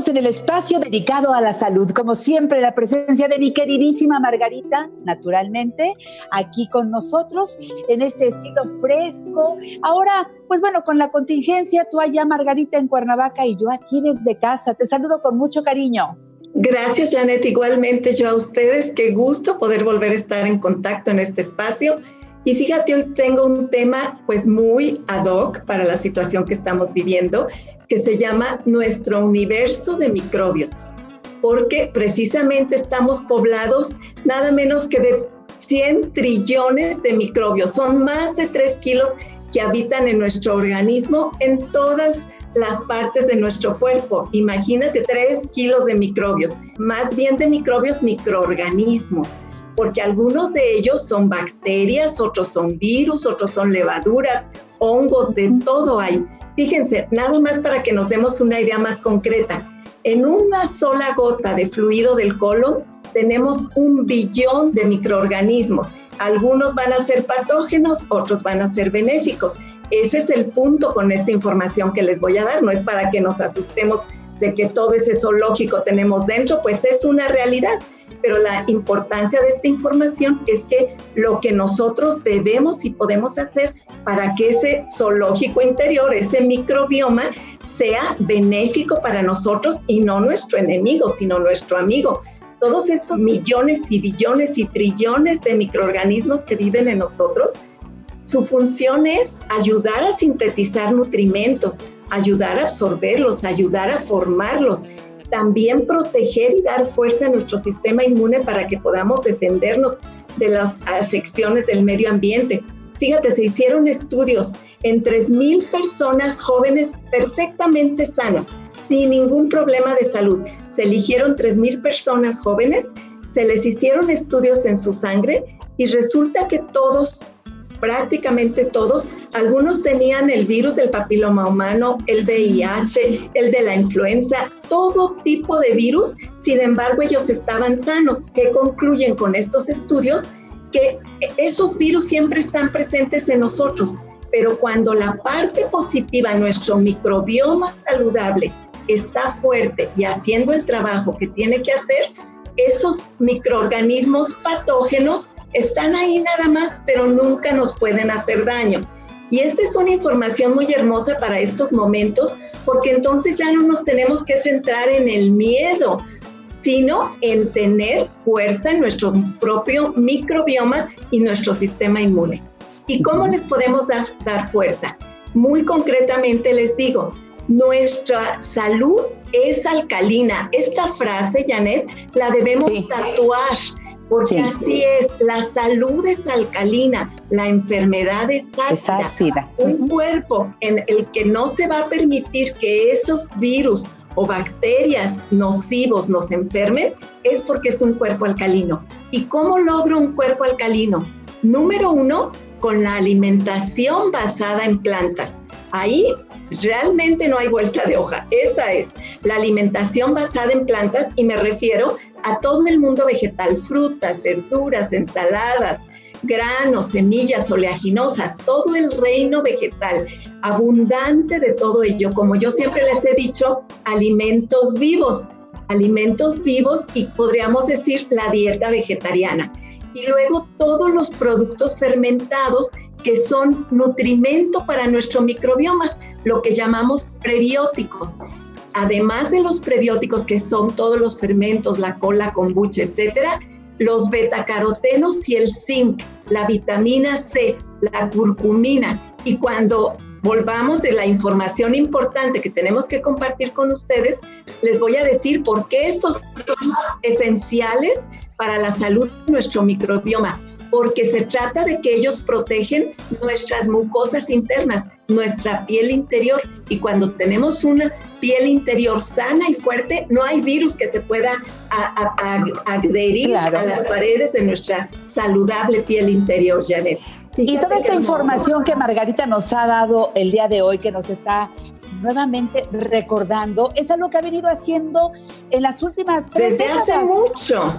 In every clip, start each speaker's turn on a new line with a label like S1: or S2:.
S1: Estamos en el espacio dedicado a la salud. Como siempre, la presencia de mi queridísima Margarita, naturalmente, aquí con nosotros en este estilo fresco. Ahora, pues bueno, con la contingencia, tú allá, Margarita, en Cuernavaca y yo aquí desde casa. Te saludo con mucho cariño.
S2: Gracias, Janet. Igualmente yo a ustedes. Qué gusto poder volver a estar en contacto en este espacio. Y fíjate, hoy tengo un tema pues muy ad hoc para la situación que estamos viviendo, que se llama Nuestro universo de microbios, porque precisamente estamos poblados nada menos que de 100 trillones de microbios. Son más de 3 kilos que habitan en nuestro organismo en todas las partes de nuestro cuerpo. Imagínate 3 kilos de microbios, más bien de microbios, microorganismos, porque algunos de ellos son bacterias, otros son virus, otros son levaduras, hongos, de todo hay. Fíjense, nada más para que nos demos una idea más concreta. En una sola gota de fluido del colon tenemos un billón de microorganismos. Algunos van a ser patógenos, otros van a ser benéficos. Ese es el punto con esta información que les voy a dar. No es para que nos asustemos de que todo ese zoológico tenemos dentro, pues es una realidad. Pero la importancia de esta información es que lo que nosotros debemos y podemos hacer para que ese zoológico interior, ese microbioma, sea benéfico para nosotros y no nuestro enemigo, sino nuestro amigo todos estos millones y billones y trillones de microorganismos que viven en nosotros, su función es ayudar a sintetizar nutrimentos, ayudar a absorberlos, ayudar a formarlos, también proteger y dar fuerza a nuestro sistema inmune para que podamos defendernos de las afecciones del medio ambiente. Fíjate, se hicieron estudios en 3.000 personas jóvenes perfectamente sanas, sin ningún problema de salud. Se eligieron 3.000 personas jóvenes, se les hicieron estudios en su sangre y resulta que todos, prácticamente todos, algunos tenían el virus del papiloma humano, el VIH, el de la influenza, todo tipo de virus, sin embargo ellos estaban sanos. ¿Qué concluyen con estos estudios? Que esos virus siempre están presentes en nosotros, pero cuando la parte positiva, nuestro microbioma saludable, está fuerte y haciendo el trabajo que tiene que hacer, esos microorganismos patógenos están ahí nada más, pero nunca nos pueden hacer daño. Y esta es una información muy hermosa para estos momentos, porque entonces ya no nos tenemos que centrar en el miedo, sino en tener fuerza en nuestro propio microbioma y nuestro sistema inmune. ¿Y cómo les podemos dar, dar fuerza? Muy concretamente les digo, nuestra salud es alcalina. Esta frase, Janet, la debemos tatuar, porque así es, la salud es alcalina, la enfermedad es ácida. Un cuerpo en el que no se va a permitir que esos virus o bacterias nocivos nos enfermen, es porque es un cuerpo alcalino. ¿Y cómo logro un cuerpo alcalino? Número uno, con la alimentación basada en plantas. Ahí realmente no hay vuelta de hoja. Esa es la alimentación basada en plantas y me refiero a todo el mundo vegetal, frutas, verduras, ensaladas, granos, semillas oleaginosas, todo el reino vegetal, abundante de todo ello. Como yo siempre les he dicho, alimentos vivos, alimentos vivos y podríamos decir la dieta vegetariana. Y luego todos los productos fermentados que son nutrimento para nuestro microbioma, lo que llamamos prebióticos. Además de los prebióticos que son todos los fermentos, la cola, kombucha, etcétera, los betacarotenos y el zinc, la vitamina C, la curcumina. Y cuando volvamos de la información importante que tenemos que compartir con ustedes, les voy a decir por qué estos son esenciales para la salud de nuestro microbioma porque se trata de que ellos protegen nuestras mucosas internas, nuestra piel interior. Y cuando tenemos una piel interior sana y fuerte, no hay virus que se pueda adherir a las paredes de nuestra saludable piel interior, Janet.
S1: y toda esta información que Margarita nos ha dado el día de hoy, que nos está nuevamente recordando, es algo que ha venido haciendo en las últimas tres
S2: Desde hace mucho.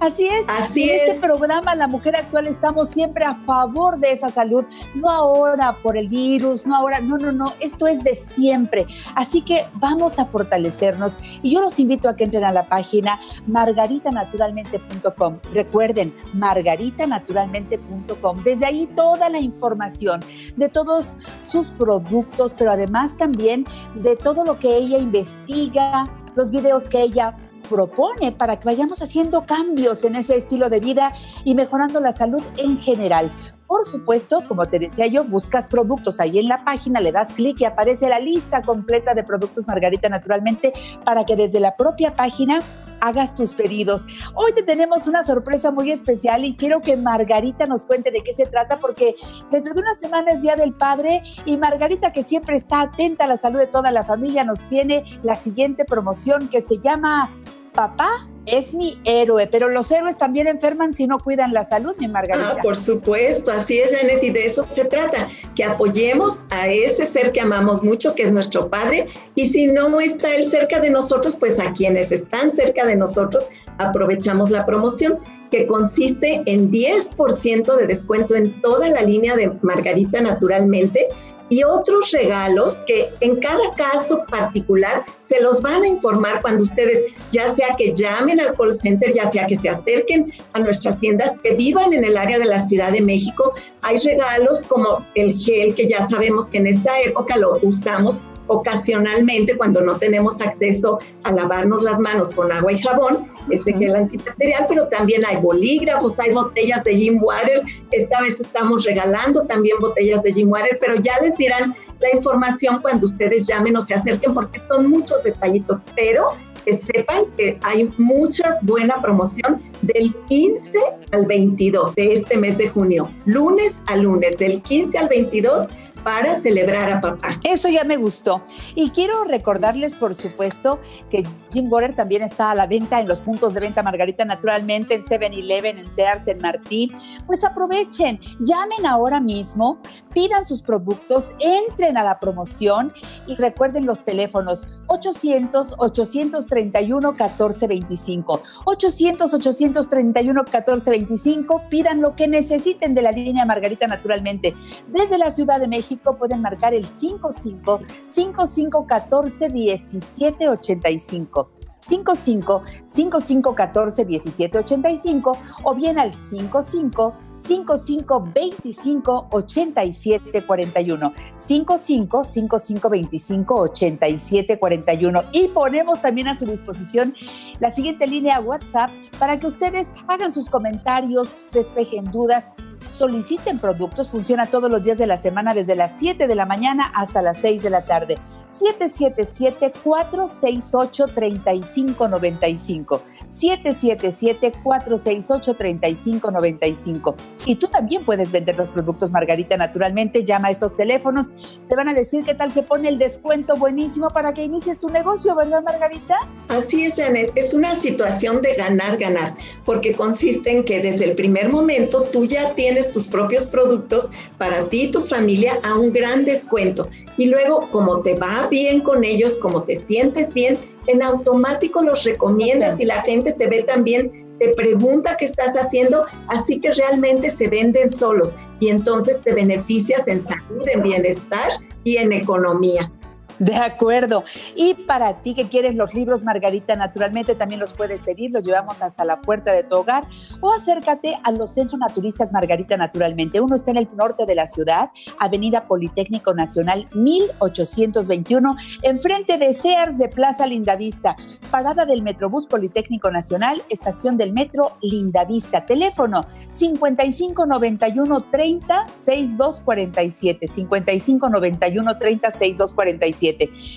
S1: Así es.
S2: Así
S1: en
S2: es.
S1: este programa, La Mujer Actual, estamos siempre a favor de esa salud. No ahora por el virus, no ahora, no, no, no. Esto es de siempre. Así que vamos a fortalecernos. Y yo los invito a que entren a la página margaritanaturalmente.com. Recuerden, margaritanaturalmente.com. Desde ahí toda la información de todos sus productos, pero además también de todo lo que ella investiga, los videos que ella propone para que vayamos haciendo cambios en ese estilo de vida y mejorando la salud en general. Por supuesto, como te decía yo, buscas productos ahí en la página, le das clic y aparece la lista completa de productos Margarita Naturalmente para que desde la propia página hagas tus pedidos. Hoy te tenemos una sorpresa muy especial y quiero que Margarita nos cuente de qué se trata porque dentro de unas semanas es Día del Padre y Margarita que siempre está atenta a la salud de toda la familia nos tiene la siguiente promoción que se llama Papá es mi héroe, pero los héroes también enferman si no cuidan la salud, mi Margarita.
S2: Ah, por supuesto, así es, Janet, y de eso se trata, que apoyemos a ese ser que amamos mucho, que es nuestro Padre, y si no está Él cerca de nosotros, pues a quienes están cerca de nosotros, aprovechamos la promoción, que consiste en 10% de descuento en toda la línea de Margarita Naturalmente, y otros regalos que en cada caso particular se los van a informar cuando ustedes, ya sea que llamen al call center, ya sea que se acerquen a nuestras tiendas, que vivan en el área de la Ciudad de México. Hay regalos como el gel, que ya sabemos que en esta época lo usamos ocasionalmente cuando no tenemos acceso a lavarnos las manos con agua y jabón, ese gel antibacterial, pero también hay bolígrafos, hay botellas de Jim Water, esta vez estamos regalando también botellas de Jim Water, pero ya les dirán la información cuando ustedes llamen o se acerquen porque son muchos detallitos, pero que sepan que hay mucha buena promoción del 15 al 22 de este mes de junio, lunes a lunes, del 15 al 22 para celebrar a papá.
S1: Eso ya me gustó. Y quiero recordarles, por supuesto, que Jim Water también está a la venta en los puntos de venta Margarita Naturalmente, en 7-Eleven, en Sears, en Martí. Pues aprovechen, llamen ahora mismo, pidan sus productos, entren a la promoción y recuerden los teléfonos 800-831-1425. 800-831-1425. Pidan lo que necesiten de la línea Margarita Naturalmente. Desde la Ciudad de México pueden marcar el 55 5514 1785. 55 5514 1785 o bien al 55 55 25 87 41 55 55 25 87 41 y ponemos también a su disposición la siguiente línea WhatsApp para que ustedes hagan sus comentarios, despejen dudas, soliciten productos, funciona todos los días de la semana desde las 7 de la mañana hasta las 6 de la tarde. 777-468-3595. 777-468-3595. Y tú también puedes vender los productos Margarita naturalmente. Llama a estos teléfonos. Te van a decir qué tal se pone el descuento buenísimo para que inicies tu negocio, ¿verdad, Margarita?
S2: Así es, Janet. Es una situación de ganar, ganar, porque consiste en que desde el primer momento tú ya tienes tus propios productos para ti y tu familia a un gran descuento. Y luego, como te va bien con ellos, como te sientes bien, en automático los recomiendas y la gente te ve también, te pregunta qué estás haciendo, así que realmente se venden solos y entonces te beneficias en salud, en bienestar y en economía.
S1: De acuerdo. Y para ti que quieres los libros Margarita, naturalmente también los puedes pedir, los llevamos hasta la puerta de tu hogar o acércate a los centros naturistas Margarita, naturalmente. Uno está en el norte de la ciudad, Avenida Politécnico Nacional 1821, enfrente de Sears de Plaza Lindavista, parada del Metrobús Politécnico Nacional, estación del Metro Lindavista. Teléfono 5591 30 6247, 5591 30 6247.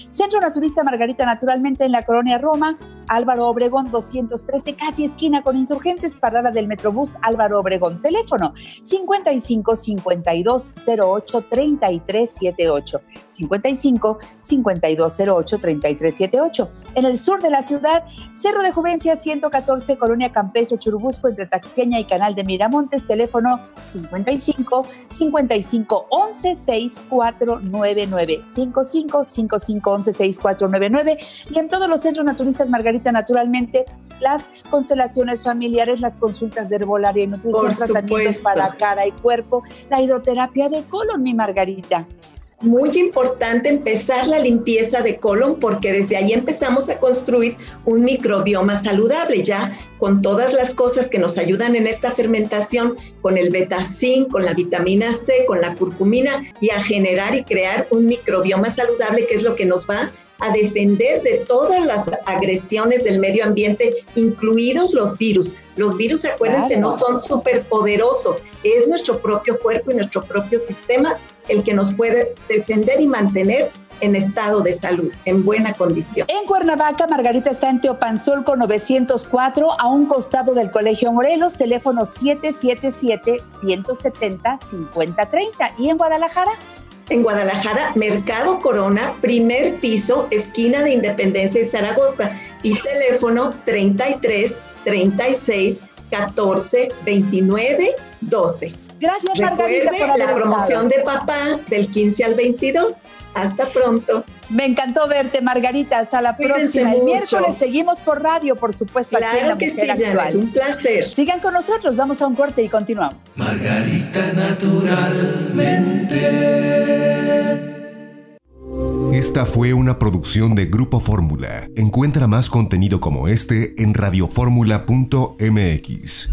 S1: Centro Naturista Margarita, naturalmente en la colonia Roma, Álvaro Obregón 213, casi esquina con insurgentes, parada del Metrobús Álvaro Obregón. Teléfono 55 52 08 33 78. 55 52 08 33 78. En el sur de la ciudad, Cerro de Juvencia 114, colonia Campestre Churubusco, entre Taxqueña y Canal de Miramontes. Teléfono 55 55 11 6499. 55 5511-6499 y en todos los centros naturistas Margarita, naturalmente, las constelaciones familiares, las consultas de herbolaria y nutrición, tratamientos para cara y cuerpo, la hidroterapia de colon, mi Margarita
S2: muy importante empezar la limpieza de colon porque desde ahí empezamos a construir un microbioma saludable, ya con todas las cosas que nos ayudan en esta fermentación, con el betacin, con la vitamina C, con la curcumina y a generar y crear un microbioma saludable que es lo que nos va a defender de todas las agresiones del medio ambiente, incluidos los virus. Los virus, acuérdense, no son superpoderosos, es nuestro propio cuerpo y nuestro propio sistema el que nos puede defender y mantener en estado de salud, en buena condición.
S1: En Cuernavaca, Margarita está en Teopanzolco 904, a un costado del Colegio Morelos, teléfono 777-170-5030. ¿Y en Guadalajara?
S2: En Guadalajara, Mercado Corona, primer piso, esquina de Independencia y Zaragoza, y teléfono 33 36 14 29 12.
S1: Gracias, Margarita,
S2: por la promoción de papá del 15 al 22. Hasta pronto.
S1: Me encantó verte, Margarita. Hasta la próxima. El miércoles seguimos por radio, por supuesto.
S2: Claro que sí, Janet, un placer.
S1: Sigan con nosotros, vamos a un corte y continuamos.
S3: Margarita, naturalmente.
S4: Esta fue una producción de Grupo Fórmula. Encuentra más contenido como este en radioformula.mx.